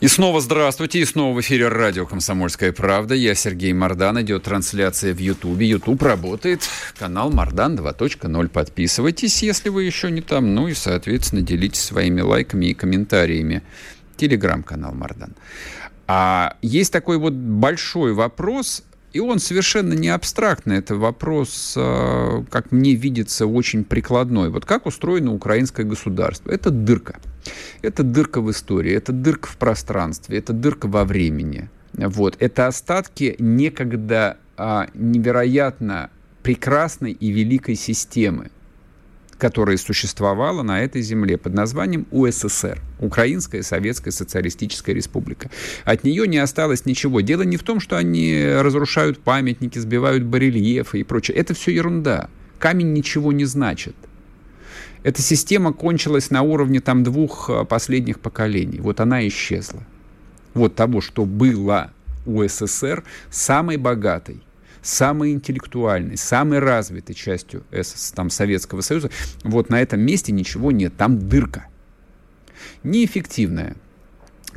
И снова здравствуйте, и снова в эфире радио «Комсомольская правда». Я Сергей Мордан, идет трансляция в Ютубе. Ютуб работает, канал Мордан 2.0. Подписывайтесь, если вы еще не там. Ну и, соответственно, делитесь своими лайками и комментариями. Телеграм-канал Мордан. А есть такой вот большой вопрос, и он совершенно не абстрактный. Это вопрос, а, как мне видится, очень прикладной. Вот как устроено украинское государство? Это дырка. Это дырка в истории, это дырка в пространстве, это дырка во времени. Вот. Это остатки некогда а, невероятно прекрасной и великой системы которая существовала на этой земле под названием УССР, Украинская Советская Социалистическая Республика. От нее не осталось ничего. Дело не в том, что они разрушают памятники, сбивают барельефы и прочее. Это все ерунда. Камень ничего не значит. Эта система кончилась на уровне там двух э, последних поколений. Вот она исчезла. Вот того, что было УССР самой богатой, самой интеллектуальной, самой развитой частью СС, там, Советского Союза, вот на этом месте ничего нет, там дырка. Неэффективная,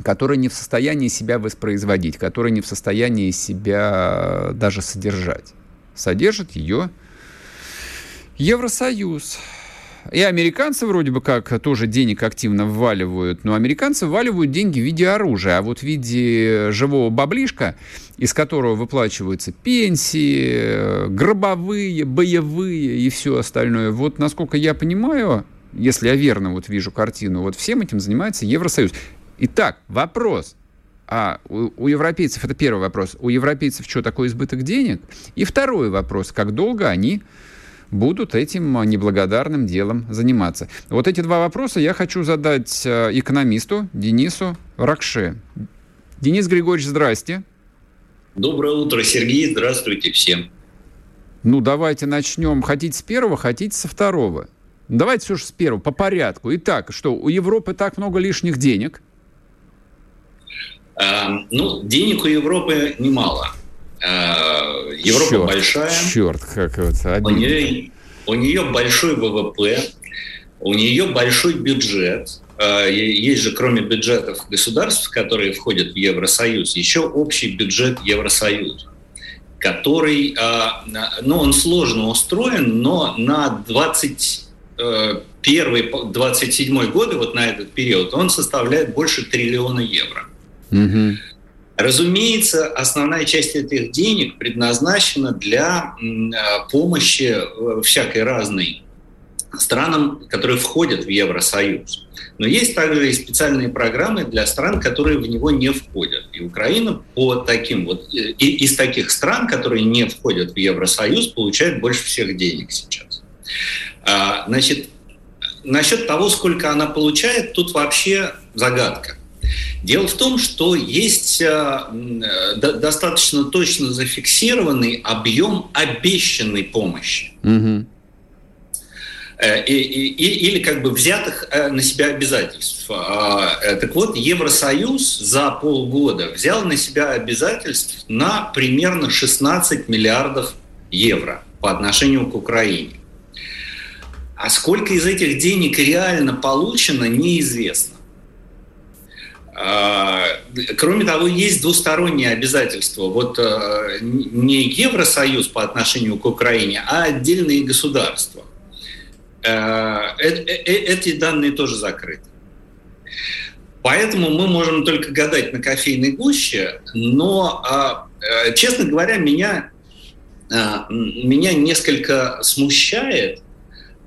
которая не в состоянии себя воспроизводить, которая не в состоянии себя даже содержать. Содержит ее Евросоюз. И американцы вроде бы как тоже денег активно вваливают, но американцы вваливают деньги в виде оружия, а вот в виде живого баблишка, из которого выплачиваются пенсии, гробовые, боевые и все остальное. Вот насколько я понимаю, если я верно вот вижу картину, вот всем этим занимается Евросоюз. Итак, вопрос. А у, у европейцев, это первый вопрос, у европейцев что, такой избыток денег? И второй вопрос, как долго они будут этим а, неблагодарным делом заниматься. Вот эти два вопроса я хочу задать а, экономисту Денису Ракше. Денис Григорьевич, здрасте. Доброе утро, Сергей. Здравствуйте всем. Ну, давайте начнем. Хотите с первого, хотите со второго. Давайте все же с первого, по порядку. Итак, что, у Европы так много лишних денег? А, ну, денег у Европы немало. Э, Европа черт, большая. Черт, как это у нее, у нее большой ВВП, у нее большой бюджет. Э, есть же, кроме бюджетов государств, которые входят в Евросоюз, еще общий бюджет Евросоюза который, э, ну, он сложно устроен, но на 21-27 годы, вот на этот период, он составляет больше триллиона евро. Угу. Разумеется, основная часть этих денег предназначена для э, помощи э, всякой разной странам, которые входят в Евросоюз. Но есть также и специальные программы для стран, которые в него не входят. И Украина по таким вот э, и, из таких стран, которые не входят в Евросоюз, получает больше всех денег сейчас. А, значит, насчет того, сколько она получает, тут вообще загадка. Дело в том, что есть э, э, достаточно точно зафиксированный объем обещанной помощи. Угу. И, и, или как бы взятых на себя обязательств. А, так вот, Евросоюз за полгода взял на себя обязательств на примерно 16 миллиардов евро по отношению к Украине. А сколько из этих денег реально получено, неизвестно. А, кроме того, есть двусторонние обязательства. Вот э, не Евросоюз по отношению к Украине, а отдельные государства. Э, э, эти данные тоже закрыты. Поэтому мы можем только гадать на кофейной гуще, но, а, честно говоря, меня, меня несколько смущает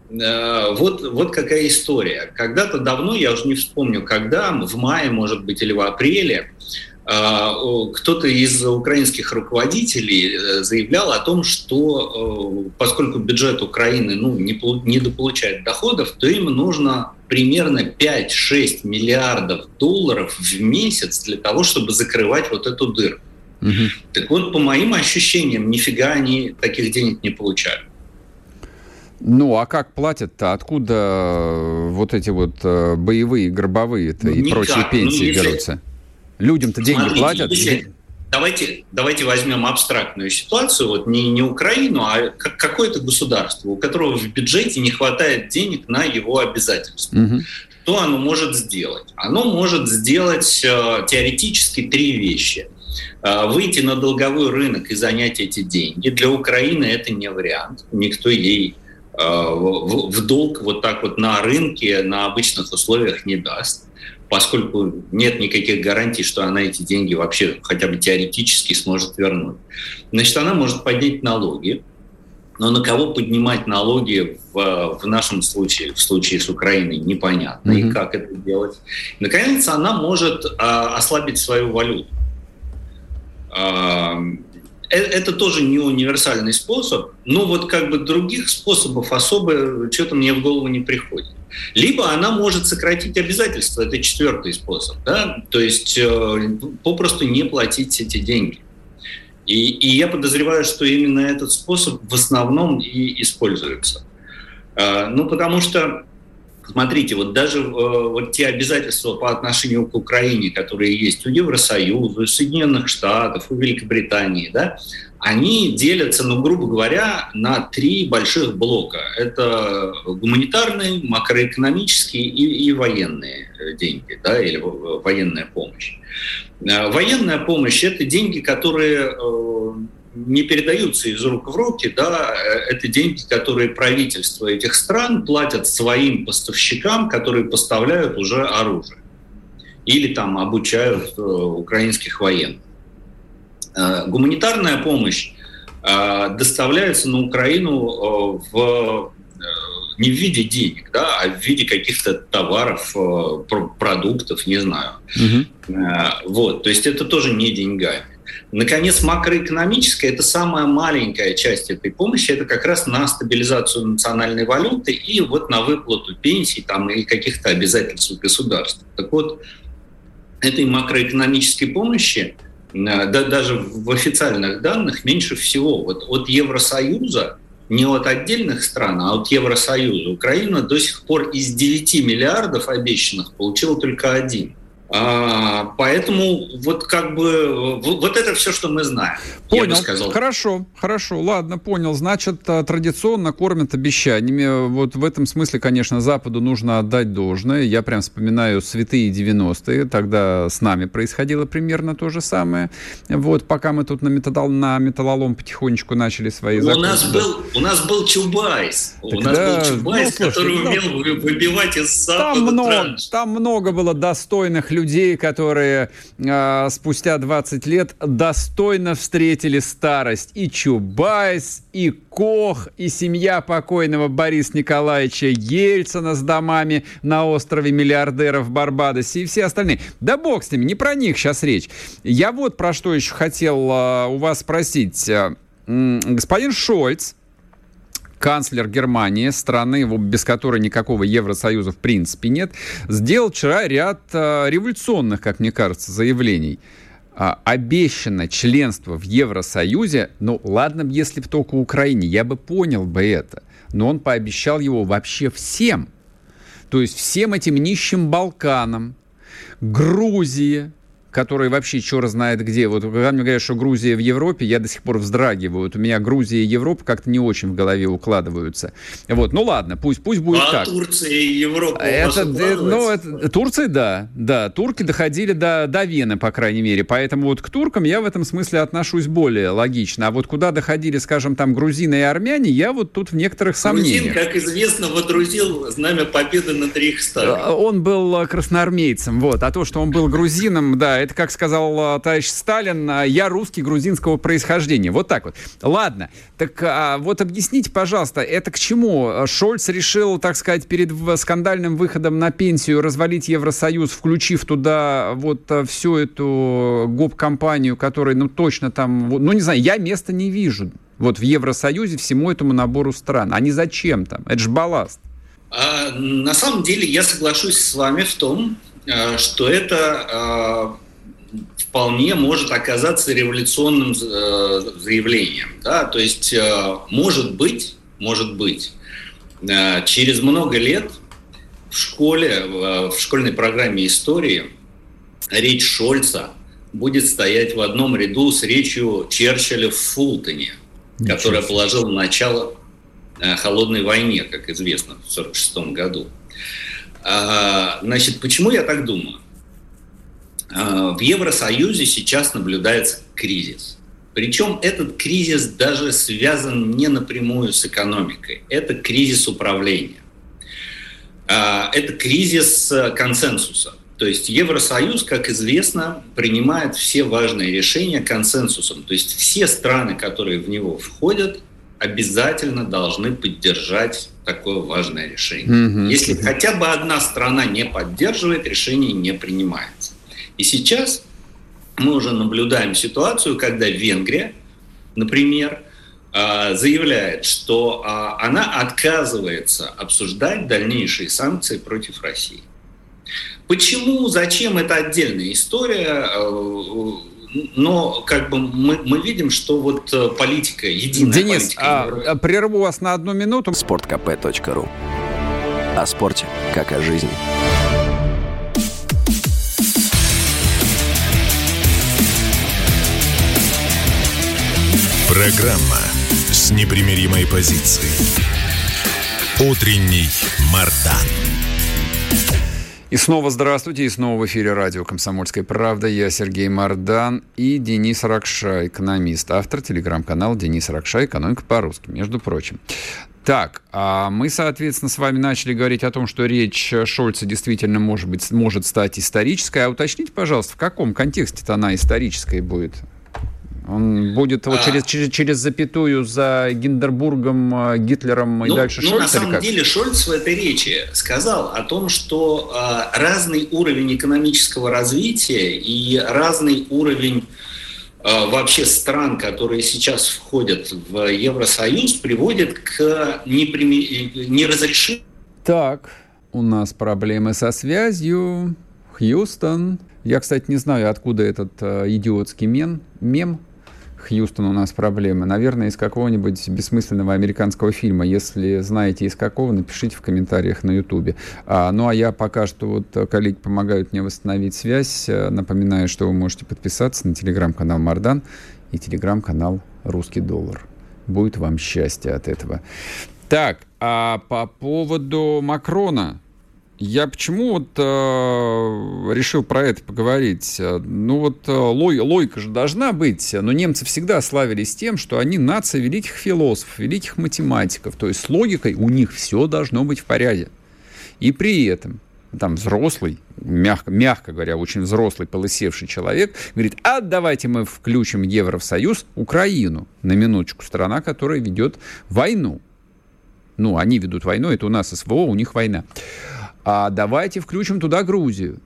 вот, вот какая история. Когда-то давно, я уже не вспомню, когда, в мае, может быть, или в апреле, а, кто-то из украинских руководителей э, заявлял о том, что э, поскольку бюджет Украины ну, не, не дополучает доходов, то им нужно примерно 5-6 миллиардов долларов в месяц для того, чтобы закрывать вот эту дыру. Угу. Так вот, по моим ощущениям, нифига они таких денег не получают. Ну, а как платят-то? Откуда э, вот эти вот боевые, гробовые-то ну, и никак. прочие пенсии ну, если... берутся? Людям-то деньги Смотрите, платят. Если, давайте, давайте возьмем абстрактную ситуацию, вот не, не Украину, а какое-то государство, у которого в бюджете не хватает денег на его обязательства. Угу. Что оно может сделать? Оно может сделать э, теоретически три вещи. Э, выйти на долговой рынок и занять эти деньги. Для Украины это не вариант. Никто ей э, в, в долг вот так вот на рынке, на обычных условиях не даст поскольку нет никаких гарантий, что она эти деньги вообще хотя бы теоретически сможет вернуть. Значит, она может поднять налоги, но на кого поднимать налоги в, в нашем случае, в случае с Украиной, непонятно, mm-hmm. и как это делать. Наконец, она может а, ослабить свою валюту. Э, это тоже не универсальный способ, но вот как бы других способов особо что-то мне в голову не приходит. Либо она может сократить обязательства, это четвертый способ, да, то есть э, попросту не платить эти деньги. И, и я подозреваю, что именно этот способ в основном и используется. Э, ну, потому что Смотрите, вот даже э, вот те обязательства по отношению к Украине, которые есть у Евросоюза, у Соединенных Штатов, у Великобритании, да, они делятся, ну, грубо говоря, на три больших блока. Это гуманитарные, макроэкономические и, и военные э, деньги, да, или военная помощь. Э, военная помощь – это деньги, которые не передаются из рук в руки, да, это деньги, которые правительства этих стран платят своим поставщикам, которые поставляют уже оружие или там обучают э, украинских военных. Э, гуманитарная помощь э, доставляется на Украину э, в э, не в виде денег, да, а в виде каких-то товаров, э, продуктов, не знаю. Угу. Вот, то есть это тоже не деньгами. Наконец, макроэкономическая – это самая маленькая часть этой помощи, это как раз на стабилизацию национальной валюты и вот на выплату пенсий там, или каких-то обязательств государства. Так вот, этой макроэкономической помощи э, да, даже в официальных данных меньше всего. Вот от Евросоюза, не от отдельных стран, а от Евросоюза, Украина до сих пор из 9 миллиардов обещанных получила только один – а, поэтому вот как бы вот это все, что мы знаем. Понял. сказал. Хорошо, хорошо, ладно, понял. Значит, а, традиционно кормят обещаниями. Вот в этом смысле, конечно, Западу нужно отдать должное. Я прям вспоминаю святые 90-е. Тогда с нами происходило примерно то же самое. Вот, пока мы тут на, металл, на металлолом потихонечку начали свои законы. У нас был, у нас был Чубайс. Так у нас был Чубайс, ну, слушай, который ну, умел выбивать из Запада там много, там много было достойных людей, которые э, спустя 20 лет достойно встретили старость. И Чубайс, и Кох, и семья покойного Бориса Николаевича Ельцина с домами на острове миллиардеров Барбадосе и все остальные. Да бог с ними, не про них сейчас речь. Я вот про что еще хотел э, у вас спросить. Господин Шольц, канцлер Германии, страны, без которой никакого Евросоюза в принципе нет, сделал вчера ряд э, революционных, как мне кажется, заявлений. А, обещано членство в Евросоюзе, ну ладно, если бы только Украине, я бы понял бы это, но он пообещал его вообще всем. То есть всем этим нищим Балканам, Грузии, которые вообще черт знает где. Вот когда мне говорят, что Грузия в Европе, я до сих пор вздрагиваю. Вот у меня Грузия и Европа как-то не очень в голове укладываются. Вот, ну ладно, пусть, пусть будет а так. Турция и Европа это, ну, это, Турция, да, да. Турки доходили до, до Вены, по крайней мере. Поэтому вот к туркам я в этом смысле отношусь более логично. А вот куда доходили, скажем, там грузины и армяне, я вот тут в некоторых сомнениях. Грузин, как известно, водрузил знамя победы над Рейхстагом. Он был красноармейцем, вот. А то, что он был грузином, да, Это, как сказал товарищ Сталин, я русский грузинского происхождения. Вот так вот. Ладно, так а, вот объясните, пожалуйста, это к чему? Шольц решил, так сказать, перед скандальным выходом на пенсию развалить Евросоюз, включив туда вот всю эту гоп-компанию, которая, ну, точно там, ну, не знаю, я места не вижу вот в Евросоюзе всему этому набору стран. А не зачем там? Это же балласт. А, на самом деле я соглашусь с вами в том, э, что это э, вполне может оказаться революционным э, заявлением. Да? То есть, может быть, может быть, через много лет в школе, в школьной программе истории речь Шольца будет стоять в одном ряду с речью Черчилля в Фултоне, которая положила начало холодной войне, как известно, в 1946 году. А, значит, почему я так думаю? А, в Евросоюзе сейчас наблюдается кризис. Причем этот кризис даже связан не напрямую с экономикой. Это кризис управления. А, это кризис консенсуса. То есть Евросоюз, как известно, принимает все важные решения консенсусом. То есть все страны, которые в него входят, обязательно должны поддержать такое важное решение. Mm-hmm. Если хотя бы одна страна не поддерживает, решение не принимается. И сейчас мы уже наблюдаем ситуацию, когда Венгрия, например, а, заявляет, что а, она отказывается обсуждать дальнейшие санкции против России. Почему, зачем, это отдельная история а, но как бы мы, мы видим, что вот э, политика, единая Денис, политика... А, а, прерву вас на одну минуту. Спорткп.ру О спорте, как о жизни. Программа с непримиримой позицией. Утренний Мардан. И снова здравствуйте, и снова в эфире радио «Комсомольская правда». Я Сергей Мордан и Денис Ракша, экономист, автор телеграм-канала «Денис Ракша. Экономика по-русски», между прочим. Так, а мы, соответственно, с вами начали говорить о том, что речь Шольца действительно может, быть, может стать исторической. А уточните, пожалуйста, в каком контексте-то она исторической будет? Он будет вот а... через, через, через запятую за Гиндербургом, э, Гитлером и ну, дальше ну, Шольц? На самом деле Шольц в этой речи сказал о том, что а, разный уровень экономического развития и разный уровень а, вообще стран, которые сейчас входят в Евросоюз, приводит к неприми... неразрешимым... Так, у нас проблемы со связью. Хьюстон. Я, кстати, не знаю, откуда этот э, идиотский мем, мем Хьюстон у нас проблемы? Наверное, из какого-нибудь бессмысленного американского фильма. Если знаете из какого, напишите в комментариях на Ютубе. А, ну а я пока что вот коллеги помогают мне восстановить связь. Напоминаю, что вы можете подписаться на телеграм-канал Мардан и телеграм-канал Русский доллар. Будет вам счастье от этого. Так, а по поводу Макрона. Я почему вот э, решил про это поговорить? Ну вот э, лой, логика же должна быть, но немцы всегда славились тем, что они нация великих философов, великих математиков, то есть с логикой у них все должно быть в порядке. И при этом там взрослый, мягко, мягко говоря, очень взрослый, полысевший человек, говорит, а давайте мы включим Евро в Союз Украину, на минуточку, страна, которая ведет войну. Ну, они ведут войну, это у нас СВО, у них война. А давайте включим туда Грузию.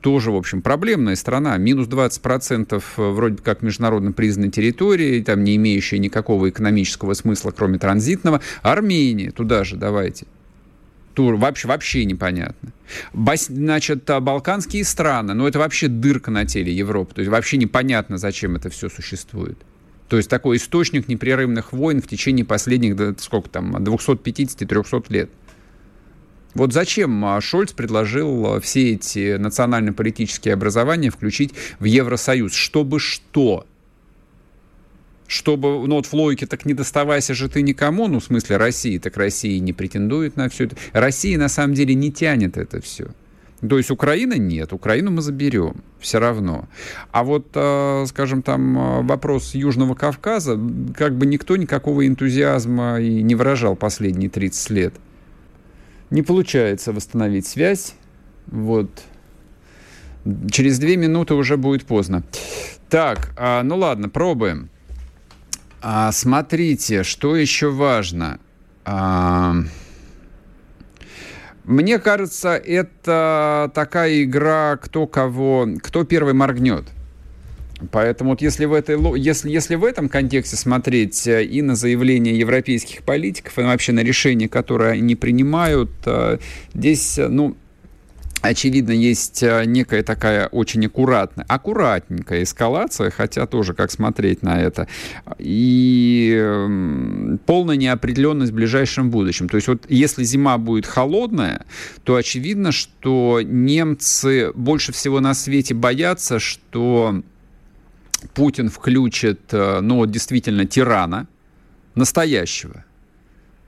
Тоже, в общем, проблемная страна. Минус 20% э, вроде как международно признанной территории, там не имеющая никакого экономического смысла, кроме транзитного. Армения туда же давайте. Тур вообще, вообще непонятно. Бас, значит, а, балканские страны, ну это вообще дырка на теле Европы. То есть вообще непонятно, зачем это все существует. То есть такой источник непрерывных войн в течение последних, сколько там, 250-300 лет. Вот зачем а, Шольц предложил а, все эти национально-политические образования включить в Евросоюз? Чтобы что? Чтобы, ну вот в логике, так не доставайся же ты никому, ну в смысле России, так Россия не претендует на все это. Россия на самом деле не тянет это все. То есть Украина нет, Украину мы заберем, все равно. А вот, а, скажем, там вопрос Южного Кавказа, как бы никто никакого энтузиазма и не выражал последние 30 лет. Не получается восстановить связь. Вот. Через две минуты уже будет поздно. Так, а, ну ладно, пробуем. А, смотрите, что еще важно. А, мне кажется, это такая игра, кто кого, кто первый моргнет. Поэтому вот если в, этой, если, если в этом контексте смотреть э, и на заявления европейских политиков, и вообще на решения, которые они принимают, э, здесь, э, ну, очевидно, есть некая такая очень аккуратная, аккуратненькая эскалация, хотя тоже как смотреть на это, и эм, полная неопределенность в ближайшем будущем. То есть вот если зима будет холодная, то очевидно, что немцы больше всего на свете боятся, что Путин включит, э, ну, действительно тирана, настоящего.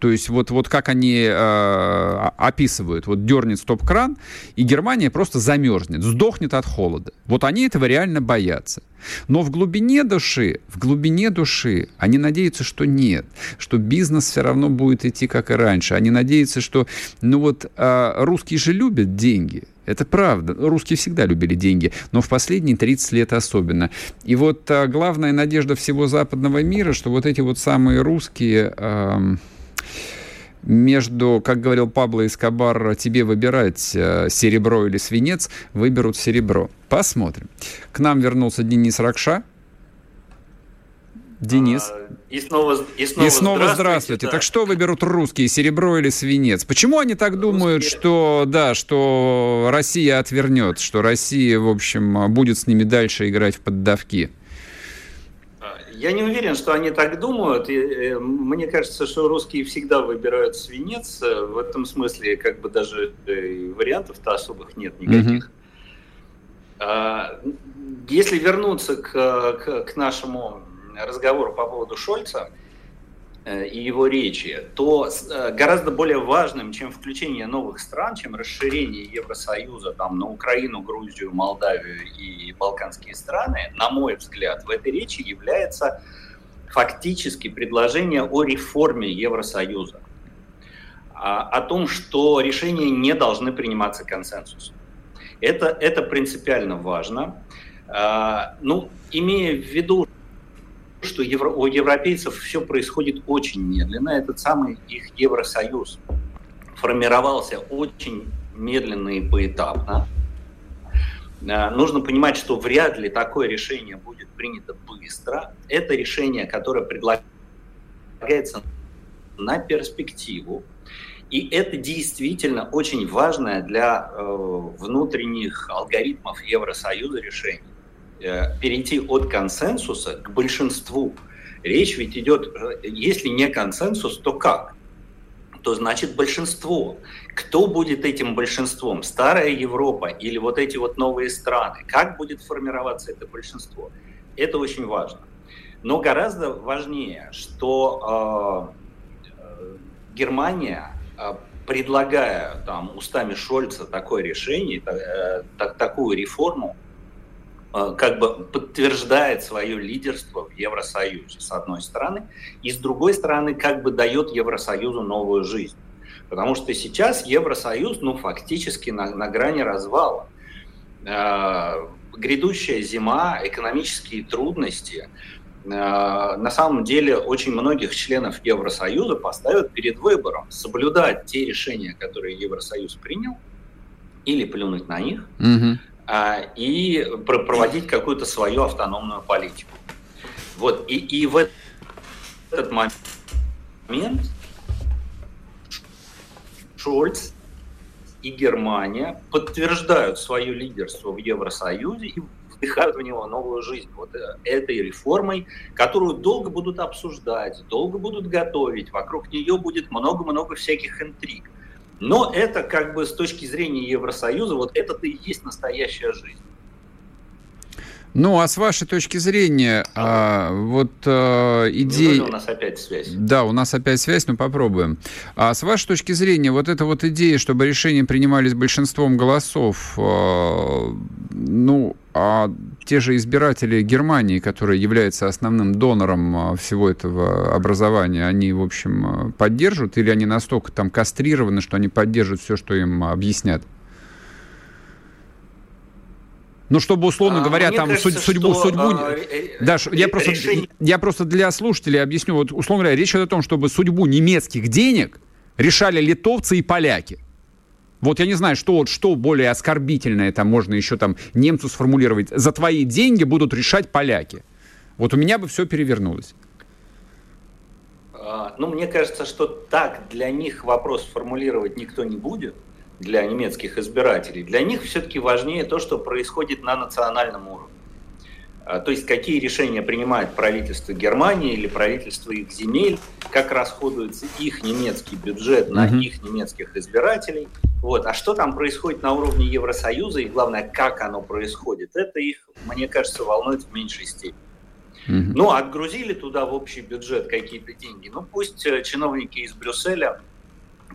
То есть вот, вот как они э, описывают, вот дернет стоп-кран, и Германия просто замерзнет, сдохнет от холода. Вот они этого реально боятся. Но в глубине души, в глубине души они надеются, что нет, что бизнес все равно будет идти как и раньше. Они надеются, что, ну вот, э, русские же любят деньги. Это правда. Русские всегда любили деньги, но в последние 30 лет особенно. И вот а, главная надежда всего западного мира, что вот эти вот самые русские... А, между, как говорил Пабло Эскобар, тебе выбирать э, серебро или свинец, выберут серебро. Посмотрим. К нам вернулся Денис Ракша. Денис. А, и снова, и снова, и снова здравствуйте. здравствуйте. Да. Так что выберут русские, серебро или свинец? Почему они так русские. думают, что да, что Россия отвернет, что Россия, в общем, будет с ними дальше играть в поддавки? Я не уверен, что они так думают. И, э, мне кажется, что русские всегда выбирают свинец. В этом смысле, как бы даже э, вариантов-то особых нет никаких. Mm-hmm. Если вернуться к, к, к нашему разговору по поводу Шольца э, и его речи, то э, гораздо более важным, чем включение новых стран, чем расширение Евросоюза там, на Украину, Грузию, Молдавию и балканские страны, на мой взгляд, в этой речи является фактически предложение о реформе Евросоюза, о том, что решения не должны приниматься консенсусом. Это, это принципиально важно. А, ну, имея в виду, что евро, у европейцев все происходит очень медленно. Этот самый их Евросоюз формировался очень медленно и поэтапно. А, нужно понимать, что вряд ли такое решение будет принято быстро. Это решение, которое предлагается на перспективу. И это действительно очень важное для э, внутренних алгоритмов Евросоюза решение. Э, перейти от консенсуса к большинству. Речь ведь идет, э, если не консенсус, то как? То значит большинство. Кто будет этим большинством? Старая Европа или вот эти вот новые страны? Как будет формироваться это большинство? Это очень важно. Но гораздо важнее, что э, Германия, э, предлагая там устами Шольца такое решение, э, так, такую реформу, Э, как бы подтверждает свое лидерство в Евросоюзе, с одной стороны, и с другой стороны, как бы дает Евросоюзу новую жизнь. Потому что сейчас Евросоюз, ну, фактически на, на грани развала. Э, грядущая зима, экономические трудности, э, на самом деле очень многих членов Евросоюза поставят перед выбором соблюдать те решения, которые Евросоюз принял, или плюнуть на них, угу и проводить какую-то свою автономную политику. Вот, и, и в этот момент Шольц и Германия подтверждают свое лидерство в Евросоюзе и вдыхают в него новую жизнь. Вот э, этой реформой, которую долго будут обсуждать, долго будут готовить, вокруг нее будет много-много всяких интриг. Но это как бы с точки зрения Евросоюза, вот это-то и есть настоящая жизнь. Ну, а с вашей точки зрения, а, вот а, идея... У нас опять связь. Да, у нас опять связь, но попробуем. А с вашей точки зрения, вот эта вот идея, чтобы решения принимались большинством голосов, а, ну, а те же избиратели Германии, которые являются основным донором а, всего этого образования, они, в общем, поддерживают или они настолько там кастрированы, что они поддерживают все, что им объяснят? Но чтобы, условно а, говоря, там кажется, судьбу, что, судьбу... А, да, я, просто, решение... я просто для слушателей объясню. Вот, условно говоря, речь идет о том, чтобы судьбу немецких денег решали литовцы и поляки. Вот я не знаю, что, что более оскорбительное там можно еще там немцу сформулировать. За твои деньги будут решать поляки. Вот у меня бы все перевернулось. А, ну, мне кажется, что так для них вопрос формулировать никто не будет, для немецких избирателей. Для них все-таки важнее то, что происходит на национальном уровне. А, то есть какие решения принимает правительство Германии или правительство их земель, как расходуется их немецкий бюджет на mm-hmm. их немецких избирателей. Вот. А что там происходит на уровне Евросоюза и, главное, как оно происходит, это их, мне кажется, волнует в меньшей степени. Mm-hmm. Ну, отгрузили туда в общий бюджет какие-то деньги. Ну, пусть э, чиновники из Брюсселя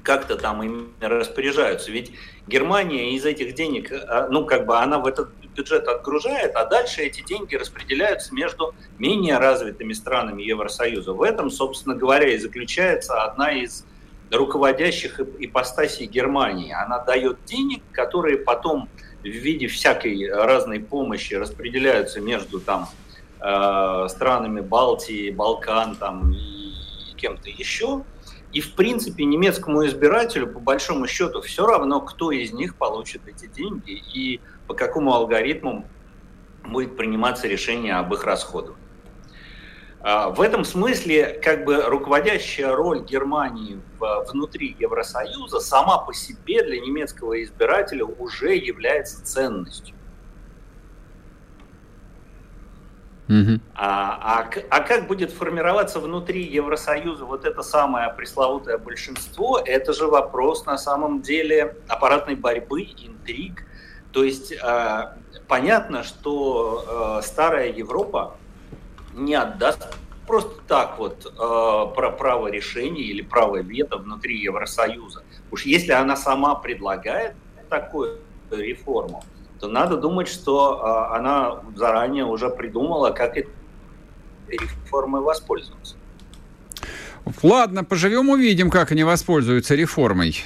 как-то там ими распоряжаются. Ведь Германия из этих денег, э, ну, как бы она в этот бюджет отгружает, а дальше эти деньги распределяются между менее развитыми странами Евросоюза. В этом, собственно говоря, и заключается одна из руководящих ипостасей Германии. Она дает денег, которые потом в виде всякой разной помощи распределяются между там Э, странами Балтии, Балкан там, и кем-то еще. И, в принципе, немецкому избирателю, по большому счету, все равно, кто из них получит эти деньги и по какому алгоритму будет приниматься решение об их расходах. А, в этом смысле как бы руководящая роль Германии внутри Евросоюза сама по себе для немецкого избирателя уже является ценностью. Угу. А, а, а как будет формироваться внутри Евросоюза вот это самое пресловутое большинство, это же вопрос на самом деле аппаратной борьбы, интриг. То есть э, понятно, что э, старая Европа не отдаст просто так вот э, про право решения или право вето внутри Евросоюза. Уж если она сама предлагает такую реформу, то надо думать, что а, она заранее уже придумала, как этой реформой воспользоваться. Ладно, поживем, увидим, как они воспользуются реформой.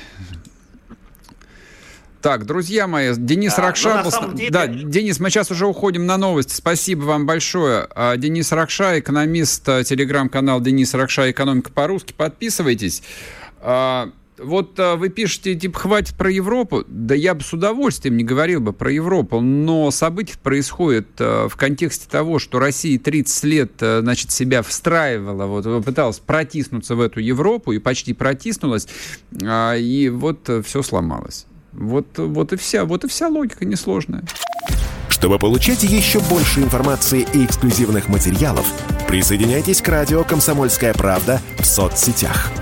Так, друзья мои, Денис а, Ракша... Ну, деле... Да, Денис, мы сейчас уже уходим на новости. Спасибо вам большое. А, Денис Ракша, экономист, а, телеграм-канал Денис Ракша «Экономика по-русски». Подписывайтесь. Вот а, вы пишете, типа, хватит про Европу. Да я бы с удовольствием не говорил бы про Европу, но события происходят а, в контексте того, что Россия 30 лет, а, значит, себя встраивала, вот, пыталась протиснуться в эту Европу и почти протиснулась, и вот все сломалось. Вот, вот и вся, вот и вся логика несложная. Чтобы получать еще больше информации и эксклюзивных материалов, присоединяйтесь к радио «Комсомольская правда» в соцсетях –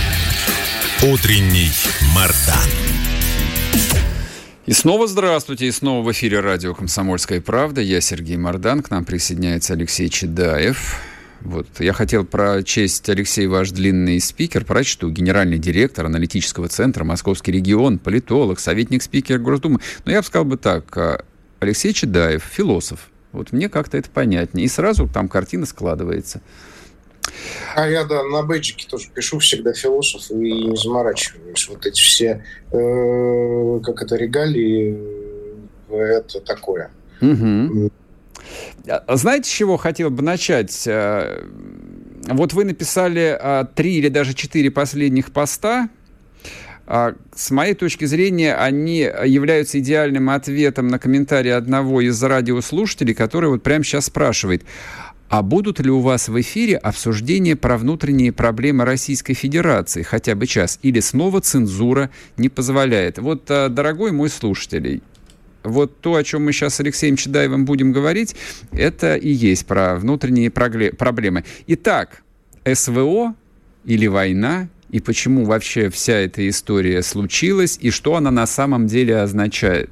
Утренний Мардан. И снова здравствуйте, и снова в эфире радио «Комсомольская правда». Я Сергей Мардан, к нам присоединяется Алексей Чедаев. Вот. Я хотел прочесть, Алексей, ваш длинный спикер, прочту. Генеральный директор аналитического центра «Московский регион», политолог, советник спикера Госдумы. Но я бы сказал бы так, а, Алексей Чедаев, философ. Вот мне как-то это понятнее. И сразу там картина складывается. А я, да, на бейджике тоже пишу всегда философ и не заморачиваюсь. Вот эти все, э, как это, регалии, э, это такое. Угу. Знаете, с чего хотел бы начать? Э, вот вы написали а, три или даже четыре последних поста. А, с моей точки зрения, они являются идеальным ответом на комментарий одного из радиослушателей, который вот прямо сейчас спрашивает, а будут ли у вас в эфире обсуждения про внутренние проблемы Российской Федерации хотя бы час? Или снова цензура не позволяет? Вот, а, дорогой мой слушатель, вот то, о чем мы сейчас с Алексеем Чедаевым будем говорить, это и есть про внутренние проблемы. Итак, СВО или война, и почему вообще вся эта история случилась, и что она на самом деле означает?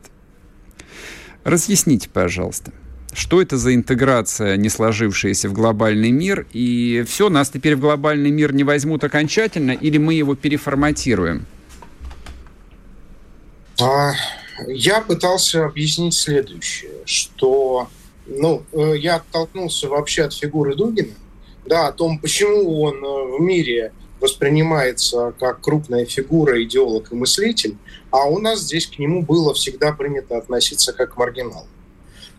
Разъясните, пожалуйста. Что это за интеграция, не сложившаяся в глобальный мир? И все, нас теперь в глобальный мир не возьмут окончательно, или мы его переформатируем? А, я пытался объяснить следующее, что ну, э, я оттолкнулся вообще от фигуры Дугина, да, о том, почему он э, в мире воспринимается как крупная фигура, идеолог и мыслитель, а у нас здесь к нему было всегда принято относиться как к маргиналу.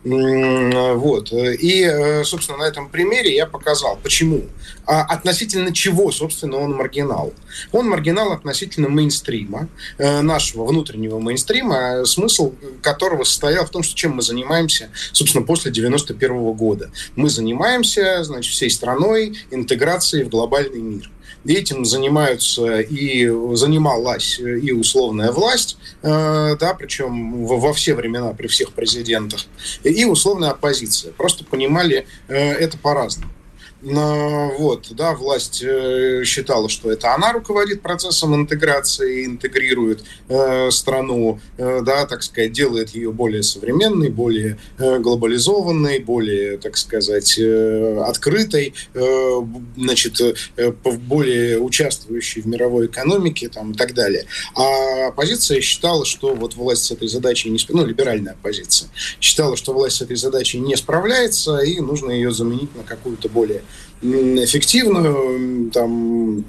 Вот. И, э, собственно, на этом примере я показал, почему. А относительно чего, собственно, он маргинал. Он маргинал относительно мейнстрима, э, нашего внутреннего мейнстрима, смысл которого состоял в том, что чем мы занимаемся, собственно, после 91 года. Мы занимаемся, значит, всей страной интеграцией в глобальный мир. Этим занимаются и занималась и условная власть, э, да, причем во все времена при всех президентах, и условная оппозиция. Просто понимали э, это по-разному. Вот, да, власть э, считала, что это она руководит процессом интеграции, интегрирует э, страну, э, да, так сказать, делает ее более современной, более э, глобализованной, более, так сказать, э, открытой, э, значит, э, более участвующей в мировой экономике там, и так далее. А оппозиция считала, что вот власть с этой задачей не ну, либеральная оппозиция, считала, что власть с этой задачей не справляется, и нужно ее заменить на какую-то более эффективную, там,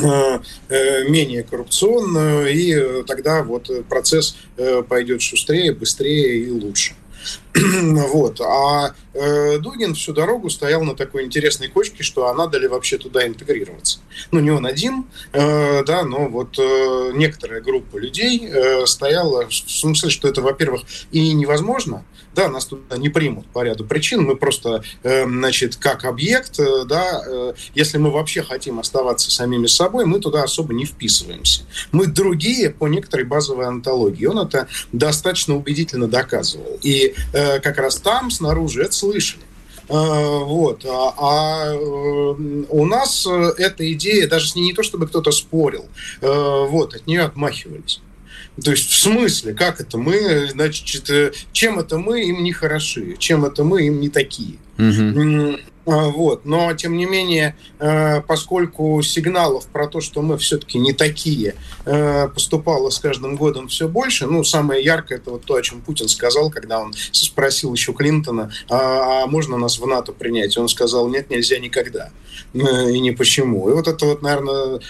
э, э, менее коррупционную, и тогда вот процесс э, пойдет шустрее, быстрее и лучше. Вот. А э, Дугин всю дорогу стоял на такой интересной кочке, что а надо ли вообще туда интегрироваться. Ну, не он один, э, да, но вот э, некоторая группа людей э, стояла в смысле, что это, во-первых, и невозможно, да, нас туда не примут по ряду причин, мы просто, э, значит, как объект, э, да, э, если мы вообще хотим оставаться самими собой, мы туда особо не вписываемся. Мы другие по некоторой базовой антологии. Он это достаточно убедительно доказывал. И э, как раз там, снаружи, это слышали. Э, вот. А, а э, у нас э, эта идея, даже с ней не то, чтобы кто-то спорил, вот, от нее отмахивались. То есть в смысле, как это мы, значит, чем это мы им не хороши, чем это мы им не такие. Угу. Вот. Но, тем не менее, э, поскольку сигналов про то, что мы все-таки не такие, э, поступало с каждым годом все больше, ну, самое яркое, это вот то, о чем Путин сказал, когда он спросил еще Клинтона, а, а можно нас в НАТО принять? Он сказал, нет, нельзя никогда. Э, и не почему. И вот это вот, наверное,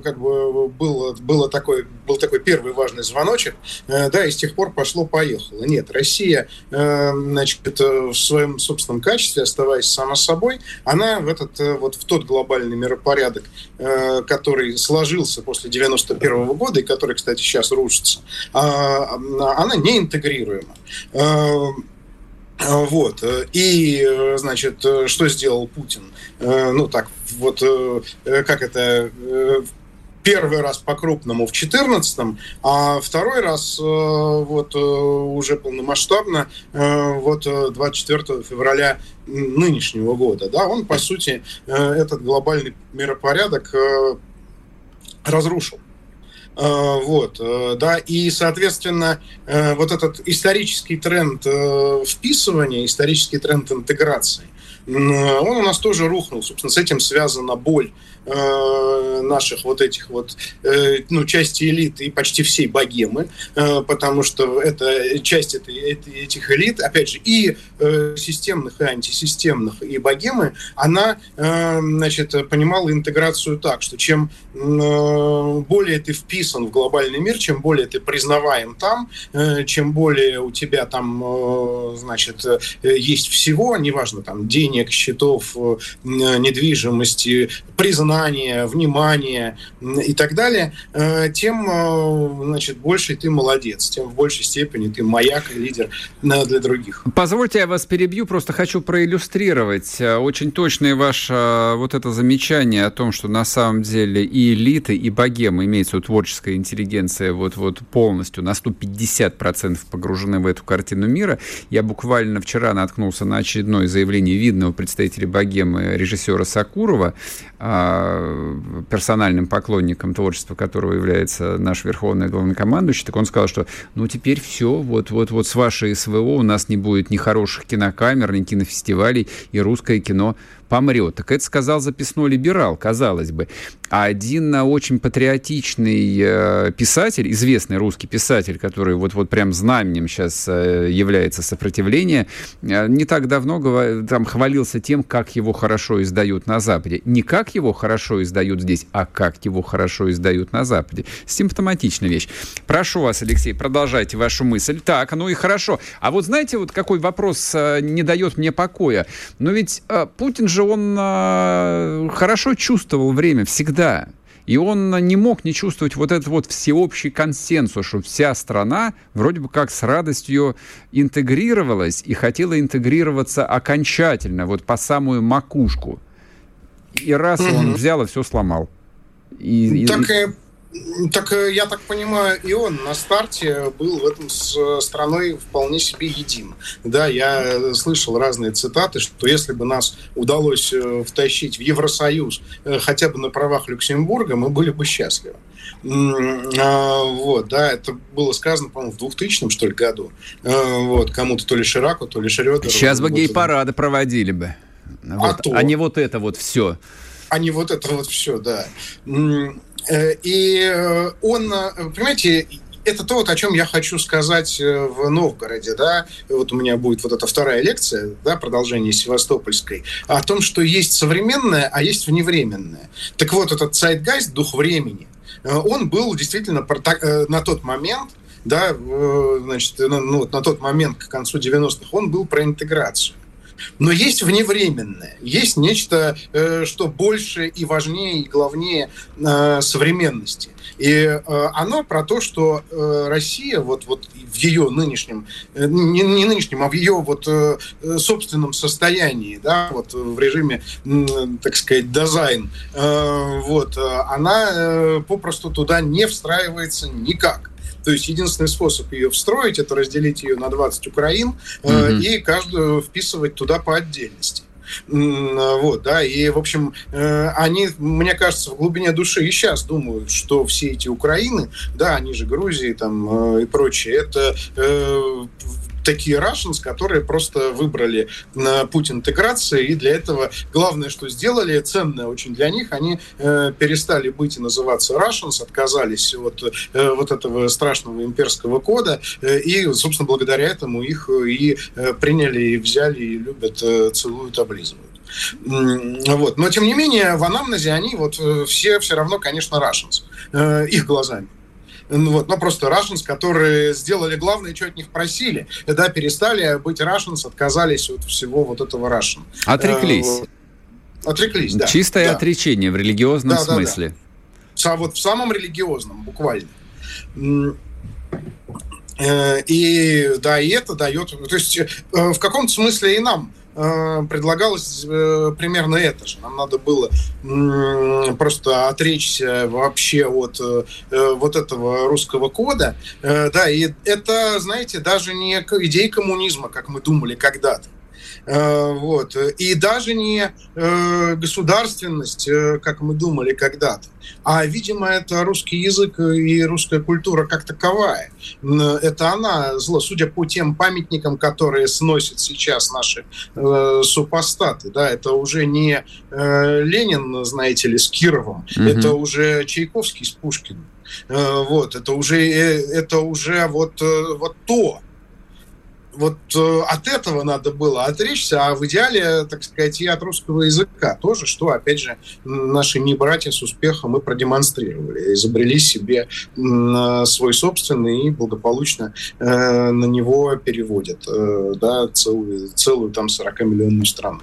как бы было, было такой, был такой первый важный звоночек, да, и с тех пор пошло-поехало. Нет, Россия, значит, в своем собственном качестве, оставаясь сама собой, она в, этот, э, вот, в тот глобальный миропорядок, э, который сложился после 91 года и который, кстати, сейчас рушится, а, она не интегрируема. Э, вот. И, значит, что сделал Путин? Ну, так, вот, как это, первый раз по-крупному в 2014, а второй раз э, вот э, уже полномасштабно э, вот 24 февраля нынешнего года. Да, он, по сути, этот глобальный миропорядок разрушил. Вот, да, и, соответственно, вот этот исторический тренд вписывания, исторический тренд интеграции, он у нас тоже рухнул. Собственно, с этим связана боль Э, наших вот этих вот, э, ну, части элиты и почти всей богемы, э, потому что это часть этой, этих элит, опять же, и системных, и антисистемных, и богемы, она, значит, понимала интеграцию так, что чем более ты вписан в глобальный мир, чем более ты признаваем там, чем более у тебя там, значит, есть всего, неважно, там, денег, счетов, недвижимости, признания признание, внимание и так далее, э, тем э, значит, больше ты молодец, тем в большей степени ты маяк и лидер э, для других. Позвольте, я вас перебью, просто хочу проиллюстрировать. Очень точное ваше вот это замечание о том, что на самом деле и элиты, и богемы, имеется творческая интеллигенция, вот, вот полностью на 150% погружены в эту картину мира. Я буквально вчера наткнулся на очередное заявление видного представителя богемы режиссера Сакурова, а, персональным поклонником творчества которого является наш верховный главнокомандующий, так он сказал, что ну теперь все, вот, вот, вот с вашей СВО у нас не будет ни хороших кинокамер, ни кинофестивалей, и русское кино помрет. Так это сказал записной либерал, казалось бы. А один очень патриотичный э, писатель, известный русский писатель, который вот-вот прям знаменем сейчас э, является сопротивление, э, не так давно там хвалился тем, как его хорошо издают на Западе. Не как его хорошо издают здесь, а как его хорошо издают на Западе. Симптоматичная вещь. Прошу вас, Алексей, продолжайте вашу мысль. Так, ну и хорошо. А вот знаете, вот какой вопрос не дает мне покоя? Но ведь Путин же он э, хорошо чувствовал время всегда. И он не мог не чувствовать вот этот вот всеобщий консенсус, что вся страна вроде бы как с радостью интегрировалась и хотела интегрироваться окончательно, вот по самую макушку. И раз угу. он взял и все сломал. И, так и, так э, я так понимаю, и он на старте был в этом с страной вполне себе един. Да, я слышал разные цитаты, что если бы нас удалось э, втащить в Евросоюз э, хотя бы на правах Люксембурга, мы были бы счастливы. А, вот, да, это было сказано, по-моему, в 2000 что ли, году. Вот, кому-то то ли Шираку, то ли Шрёдеру. Сейчас бы гей-парады проводили бы. А вот, а, то. а не вот это вот все. А не вот это вот все, да. Э, и э, он, э, понимаете, это то, вот, о чем я хочу сказать в Новгороде, да, вот у меня будет вот эта вторая лекция, да, продолжение Севастопольской, о том, что есть современное, а есть вневременное. Так вот, этот сайт-гайст, дух времени, он был действительно на тот момент, да, значит, ну, на тот момент, к концу 90-х, он был про интеграцию. Но есть вневременное, есть нечто, э, что больше и важнее, и главнее э, современности. И э, оно про то, что Россия вот, вот в ее нынешнем, не, не нынешнем, а в ее вот собственном состоянии, да, вот в режиме, так сказать, дизайн, вот, она попросту туда не встраивается никак. То есть единственный способ ее встроить, это разделить ее на 20 Украин mm-hmm. и каждую вписывать туда по отдельности. Вот, да, и, в общем, э, они, мне кажется, в глубине души и сейчас думают, что все эти Украины, да, они же Грузии там э, и прочее, это такие Russians, которые просто выбрали на путь интеграции, и для этого главное, что сделали, ценное очень для них, они э, перестали быть и называться Russians, отказались от э, вот этого страшного имперского кода, э, и, собственно, благодаря этому их и э, приняли, и взяли, и любят, э, целуют, облизывают. Вот. Но, тем не менее, в анамнезе они вот э, все все равно, конечно, Russians, э, их глазами. Ну, вот, но просто Russians, которые сделали главное, что от них просили, да, перестали быть Russians, отказались от всего вот этого Russian. Отреклись. Э, отреклись, да. Чистое да. отречение в религиозном да, смысле. Да, да. Вот в самом религиозном, буквально. Э, и да, и это дает, то есть э, в каком-то смысле и нам предлагалось э, примерно это же. Нам надо было просто отречься вообще от э, вот этого русского кода. Да, и это, знаете, даже не идея коммунизма, как мы думали когда-то. Э, вот. И даже не э, государственность, э, как мы думали когда-то, а, видимо, это русский язык и русская культура как таковая. Это она зло, судя по тем памятникам, которые сносят сейчас наши э, супостаты. Да, это уже не э, Ленин, знаете ли, с Кировым, угу. это уже Чайковский с Пушкиным. Э, вот, это уже, это уже вот, вот то, вот э, от этого надо было отречься, а в идеале, так сказать, и от русского языка тоже, что, опять же, наши не братья с успехом и продемонстрировали, изобрели себе э, свой собственный и благополучно э, на него переводят, да, целую, целую там 40-миллионную страну.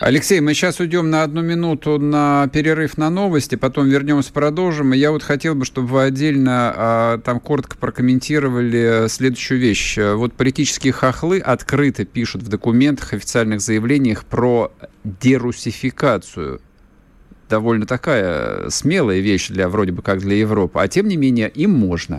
Алексей, мы сейчас уйдем на одну минуту на перерыв на новости, потом вернемся, продолжим. И я вот хотел бы, чтобы вы отдельно а, там коротко прокомментировали следующую вещь. Вот политические хохлы открыто пишут в документах, официальных заявлениях про дерусификацию довольно такая смелая вещь для вроде бы как для Европы, а тем не менее им можно.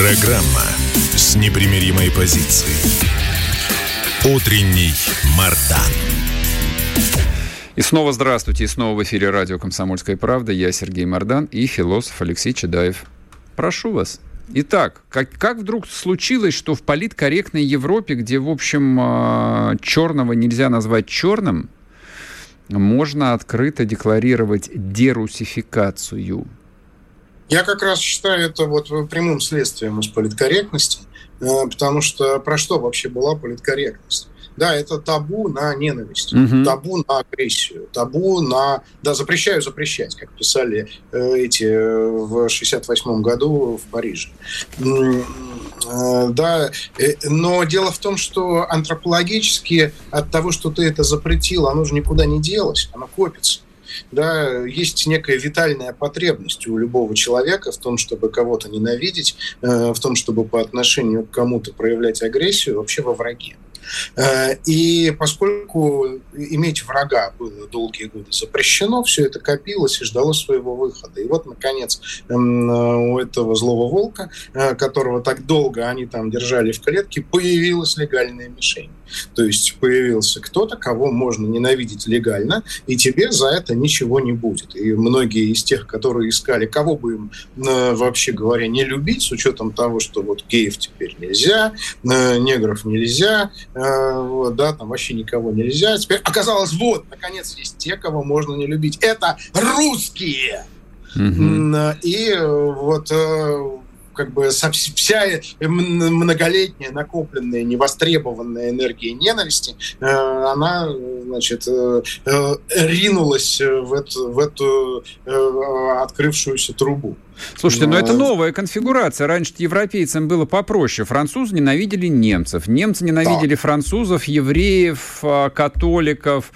Программа с непримиримой позицией. Утренний Мардан. И снова здравствуйте, и снова в эфире радио «Комсомольская правда». Я Сергей Мардан и философ Алексей Чедаев. Прошу вас. Итак, как, как вдруг случилось, что в политкорректной Европе, где, в общем, а, черного нельзя назвать черным, можно открыто декларировать дерусификацию? Я как раз считаю это вот прямым следствием из политкорректности. Э, потому что про что вообще была политкорректность? Да, это табу на ненависть, угу. табу на агрессию, табу на... Да, запрещаю запрещать, как писали э, эти э, в 68 году в Париже. Да, но дело в том, что антропологически от того, что ты это запретил, оно же никуда не делось, оно копится да, есть некая витальная потребность у любого человека в том, чтобы кого-то ненавидеть, э, в том, чтобы по отношению к кому-то проявлять агрессию вообще во враге. Э, и поскольку иметь врага было долгие годы запрещено, все это копилось и ждало своего выхода. И вот, наконец, эм, у этого злого волка, э, которого так долго они там держали в клетке, появилась легальная мишень. То есть появился кто-то, кого можно ненавидеть легально, и тебе за это ничего не будет. И многие из тех, которые искали, кого бы им, э, вообще говоря, не любить, с учетом того, что вот геев теперь нельзя, негров нельзя, Э, да, там вообще никого нельзя. Теперь оказалось, вот, наконец, есть те, кого можно не любить. Это русские! Mm-hmm. И вот э, как бы вся многолетняя накопленная невостребованная энергия ненависти, она, значит, ринулась в эту, в эту открывшуюся трубу. Слушайте, но, но это новая конфигурация. Раньше европейцам было попроще. Французы ненавидели немцев. Немцы ненавидели да. французов, евреев, а, католиков.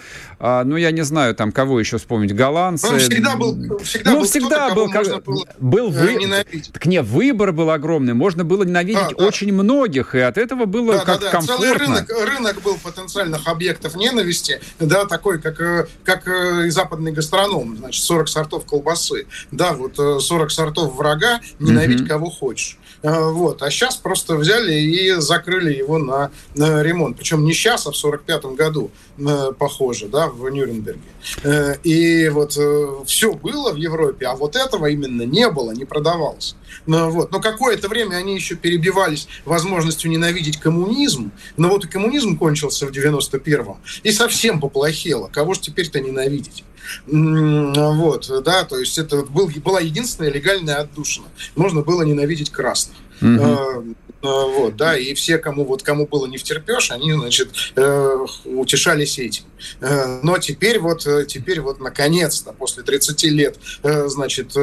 А, ну, я не знаю, там, кого еще вспомнить. Голландцы. Ну, всегда был, всегда ну, был, всегда был, как, было был э, вы... ненавидеть. Так не, выбор был огромный. Можно было ненавидеть да, да. очень многих, и от этого было да, как да, да. комфортно. Целый рынок, рынок был потенциальных объектов ненависти, да, такой, как, э, как э, и западный гастроном, значит, 40 сортов колбасы. Да, вот 40 сортов сортов врага, ненавидь mm-hmm. кого хочешь. А, вот. А сейчас просто взяли и закрыли его на, на ремонт. Причем не сейчас, а в 45 году, э, похоже, да, в Нюрнберге. Э, и вот э, все было в Европе, а вот этого именно не было, не продавалось. Но, вот. но какое-то время они еще перебивались возможностью ненавидеть коммунизм. Но вот и коммунизм кончился в 91-м. И совсем поплохело. Кого же теперь-то ненавидеть? Вот, да, то есть это был, была единственная легальная отдушина. Можно было ненавидеть красных. Угу. Вот, да, и все, кому вот кому было не втерпешь, они, значит, э, утешались этим. Э, но теперь вот, теперь вот наконец-то, после 30 лет, значит,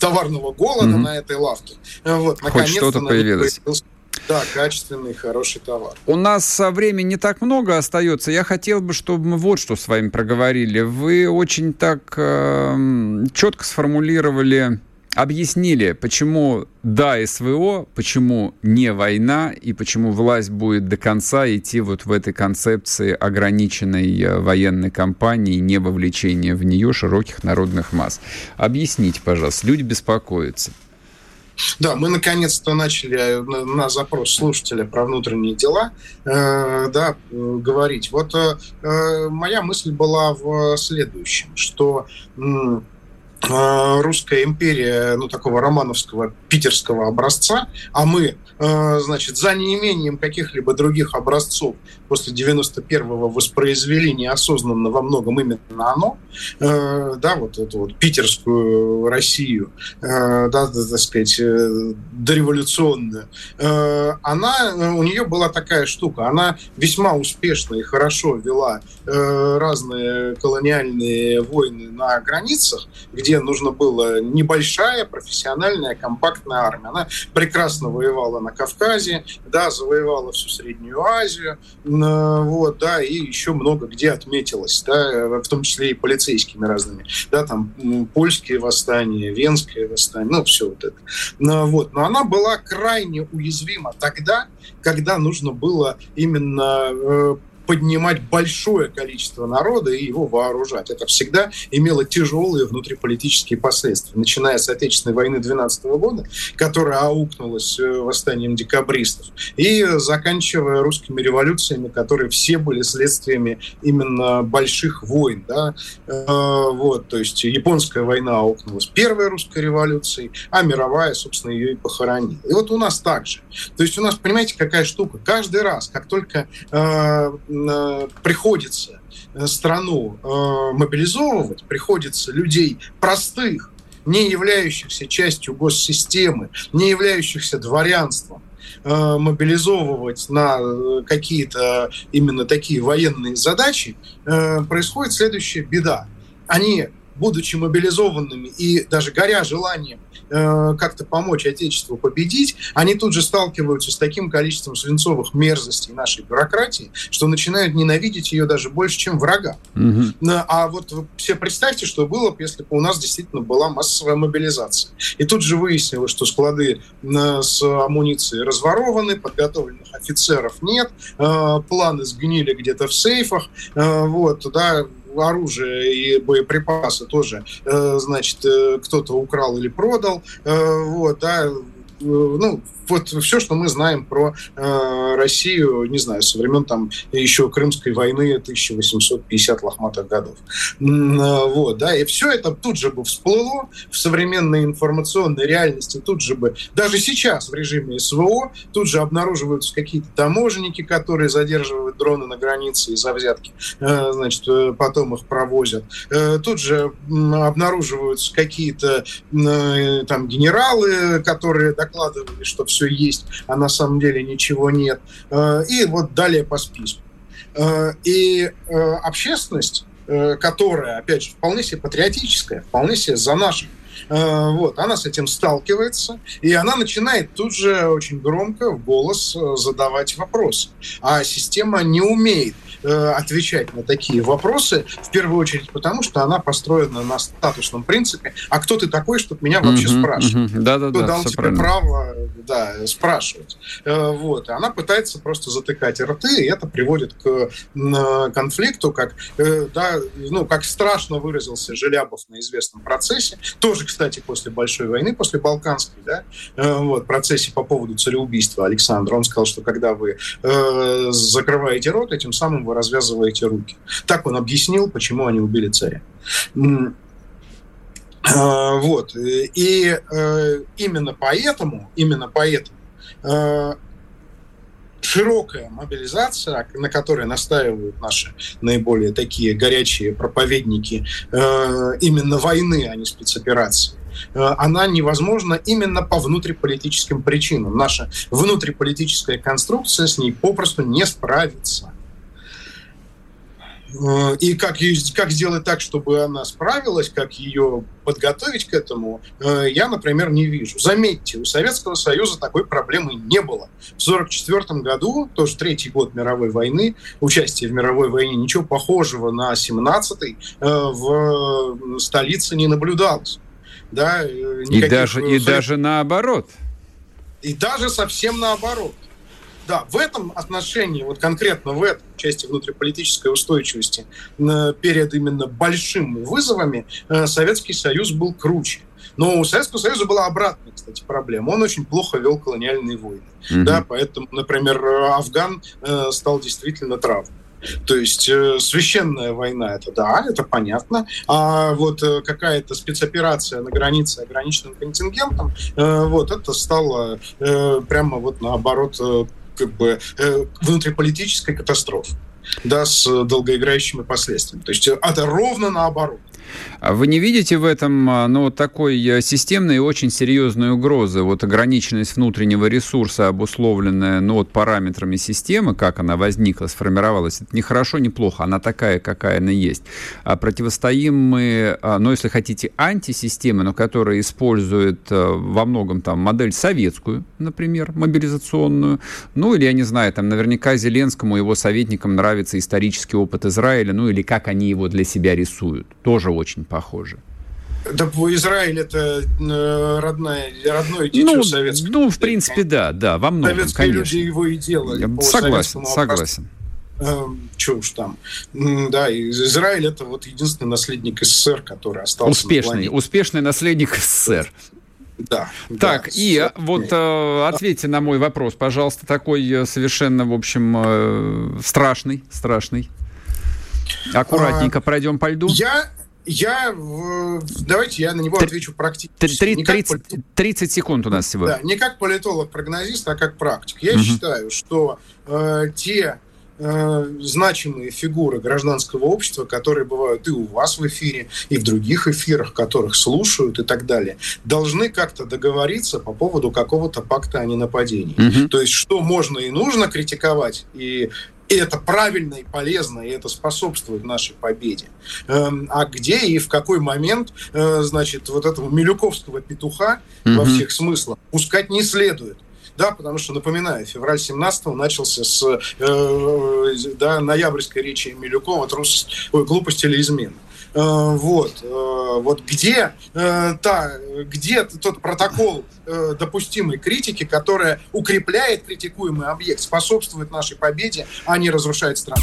товарного голода mm на этой лавке, вот, наконец-то что-то появилось. появился да, качественный, хороший товар. У нас времени не так много остается. Я хотел бы, чтобы мы вот что с вами проговорили. Вы очень так э, четко сформулировали, объяснили, почему да СВО, почему не война и почему власть будет до конца идти вот в этой концепции ограниченной э, военной кампании, не вовлечения в нее широких народных масс. Объясните, пожалуйста, люди беспокоятся. Да, мы наконец-то начали э, на, на запрос слушателя про внутренние дела э, да, говорить. Вот э, э, моя мысль была в следующем, что э, русская империя, ну, такого романовского питерского образца, а мы, э, значит, за неимением каких-либо других образцов после 91-го воспроизвели неосознанно во многом именно оно, э, да, вот эту вот питерскую Россию, э, да, так сказать, э, дореволюционную, э, она, у нее была такая штука, она весьма успешно и хорошо вела э, разные колониальные войны на границах, где нужно было небольшая профессиональная компактная армия. Она прекрасно воевала на Кавказе, да, завоевала всю Среднюю Азию, вот, да, и еще много где отметилась, да, в том числе и полицейскими разными, да, там польские восстания, венское восстание, ну, все вот это. Вот. Но она была крайне уязвима тогда, когда нужно было именно э, поднимать большое количество народа и его вооружать. Это всегда имело тяжелые внутриполитические последствия, начиная с Отечественной войны 12 года, которая аукнулась э, восстанием декабристов, и заканчивая русскими революциями, которые все были следствиями именно больших войн. Да? Э, вот, то есть японская война аукнулась первой русской революцией, а мировая, собственно, ее и похоронила. И вот у нас так же. То есть у нас, понимаете, какая штука? Каждый раз, как только э, приходится э, страну э, мобилизовывать, приходится людей простых, не являющихся частью госсистемы, не являющихся дворянством, э, мобилизовывать на какие-то именно такие военные задачи, происходит следующая беда. Они, будучи мобилизованными и даже горя желанием Э, как-то помочь Отечеству победить, они тут же сталкиваются с таким количеством свинцовых мерзостей нашей бюрократии, что начинают ненавидеть ее даже больше, чем врага. Угу. А вот все представьте, что было бы, если бы у нас действительно была массовая мобилизация. И тут же выяснилось, что склады с амуницией разворованы, подготовленных офицеров нет, э, планы сгнили где-то в сейфах, э, вот, да, оружие и боеприпасы тоже, э, значит, э, кто-то украл или продал, э, вот, да, ну, вот все, что мы знаем про э, Россию, не знаю, со времен там еще Крымской войны 1850 лохматых годов. Э, вот, да, и все это тут же бы всплыло в современной информационной реальности, тут же бы, даже сейчас в режиме СВО, тут же обнаруживаются какие-то таможенники, которые задерживают дроны на границе из-за взятки, э, значит, э, потом их провозят. Э, тут же обнаруживаются какие-то э, там генералы, которые докладывали, что все есть, а на самом деле ничего нет. Э, и вот далее по списку. Э, и э, общественность, которая, опять же, вполне себе патриотическая, вполне себе за наших вот, она с этим сталкивается, и она начинает тут же очень громко в голос задавать вопросы. А система не умеет Э, отвечать на такие вопросы, в первую очередь потому, что она построена на статусном принципе. А кто ты такой, чтобы меня вообще uh-huh, спрашивать? Uh-huh. Да, да, кто да, дал тебе правильно. право да, спрашивать? Э, вот. Она пытается просто затыкать рты, и это приводит к конфликту, как, э, да, ну, как страшно выразился Желябов на известном процессе, тоже, кстати, после Большой войны, после Балканской, да, вот, процессе по поводу цареубийства Александра. Он сказал, что когда вы э, закрываете рот, этим самым вы развязываете руки. Так он объяснил, почему они убили царя. А, вот. И э, именно поэтому, именно поэтому э, широкая мобилизация, на которой настаивают наши наиболее такие горячие проповедники э, именно войны, а не спецоперации, она невозможна именно по внутриполитическим причинам. Наша внутриполитическая конструкция с ней попросту не справится. Э, и как, ее, как сделать так, чтобы она справилась, как ее подготовить к этому, э, я, например, не вижу. Заметьте, у Советского Союза такой проблемы не было. В 1944 году, тоже третий год мировой войны, участие в мировой войне, ничего похожего на 17-й э, в столице не наблюдалось. Да, и даже, и даже наоборот. И даже совсем наоборот. Да, в этом отношении, вот конкретно в этой части внутриполитической устойчивости перед именно большими вызовами э, Советский Союз был круче. Но у Советского Союза была обратная, кстати, проблема. Он очень плохо вел колониальные войны. Mm-hmm. Да, поэтому, например, Афган э, стал действительно травмой. То есть э, священная война, это да, это понятно. А вот э, какая-то спецоперация на границе ограниченным контингентом, э, вот это стало э, прямо вот наоборот э, как бы внутриполитической катастрофы да, с долгоиграющими последствиями. То есть это ровно наоборот. А вы не видите в этом а, ну, такой э, системной и очень серьезной угрозы? Вот ограниченность внутреннего ресурса, обусловленная ну, вот параметрами системы, как она возникла, сформировалась, это не хорошо, не плохо, она такая, какая она есть. А противостоим мы, а, ну, если хотите, антисистемы, но которая использует э, во многом там модель советскую, например, мобилизационную, ну, или, я не знаю, там наверняка Зеленскому, его советникам нравится исторический опыт Израиля, ну, или как они его для себя рисуют. Тоже очень похоже. Да, Израиль это э, родная, родное дитё ну, советское. Ну, в принципе, да, да, во многом, Советские конечно. люди его и делали. Согласен, согласен. Эм, Че уж там. Да, Израиль это вот единственный наследник СССР, который остался Успешный, на успешный наследник СССР. Да. Так, да, и с... вот э, ответьте на мой вопрос, пожалуйста, такой э, совершенно, в общем, э, страшный, страшный. Аккуратненько а, пройдем по льду. Я я, давайте я на него отвечу практически. 30, 30 секунд у нас всего. Да, не как политолог-прогнозист, а как практик. Я угу. считаю, что э, те э, значимые фигуры гражданского общества, которые бывают и у вас в эфире, и в других эфирах, которых слушают и так далее, должны как-то договориться по поводу какого-то пакта о ненападении. Угу. То есть, что можно и нужно критиковать и и это правильно и полезно, и это способствует нашей победе. Эм, а где и в какой момент, э, значит, вот этого милюковского петуха mm-hmm. во всех смыслах пускать не следует. Да, потому что, напоминаю, февраль 17 начался с э, да, ноябрьской речи Милюкова «Трус, ой, глупость или измена». Э, вот, э, вот где, э, та, где тот протокол допустимой критики, которая укрепляет критикуемый объект, способствует нашей победе, а не разрушает страну.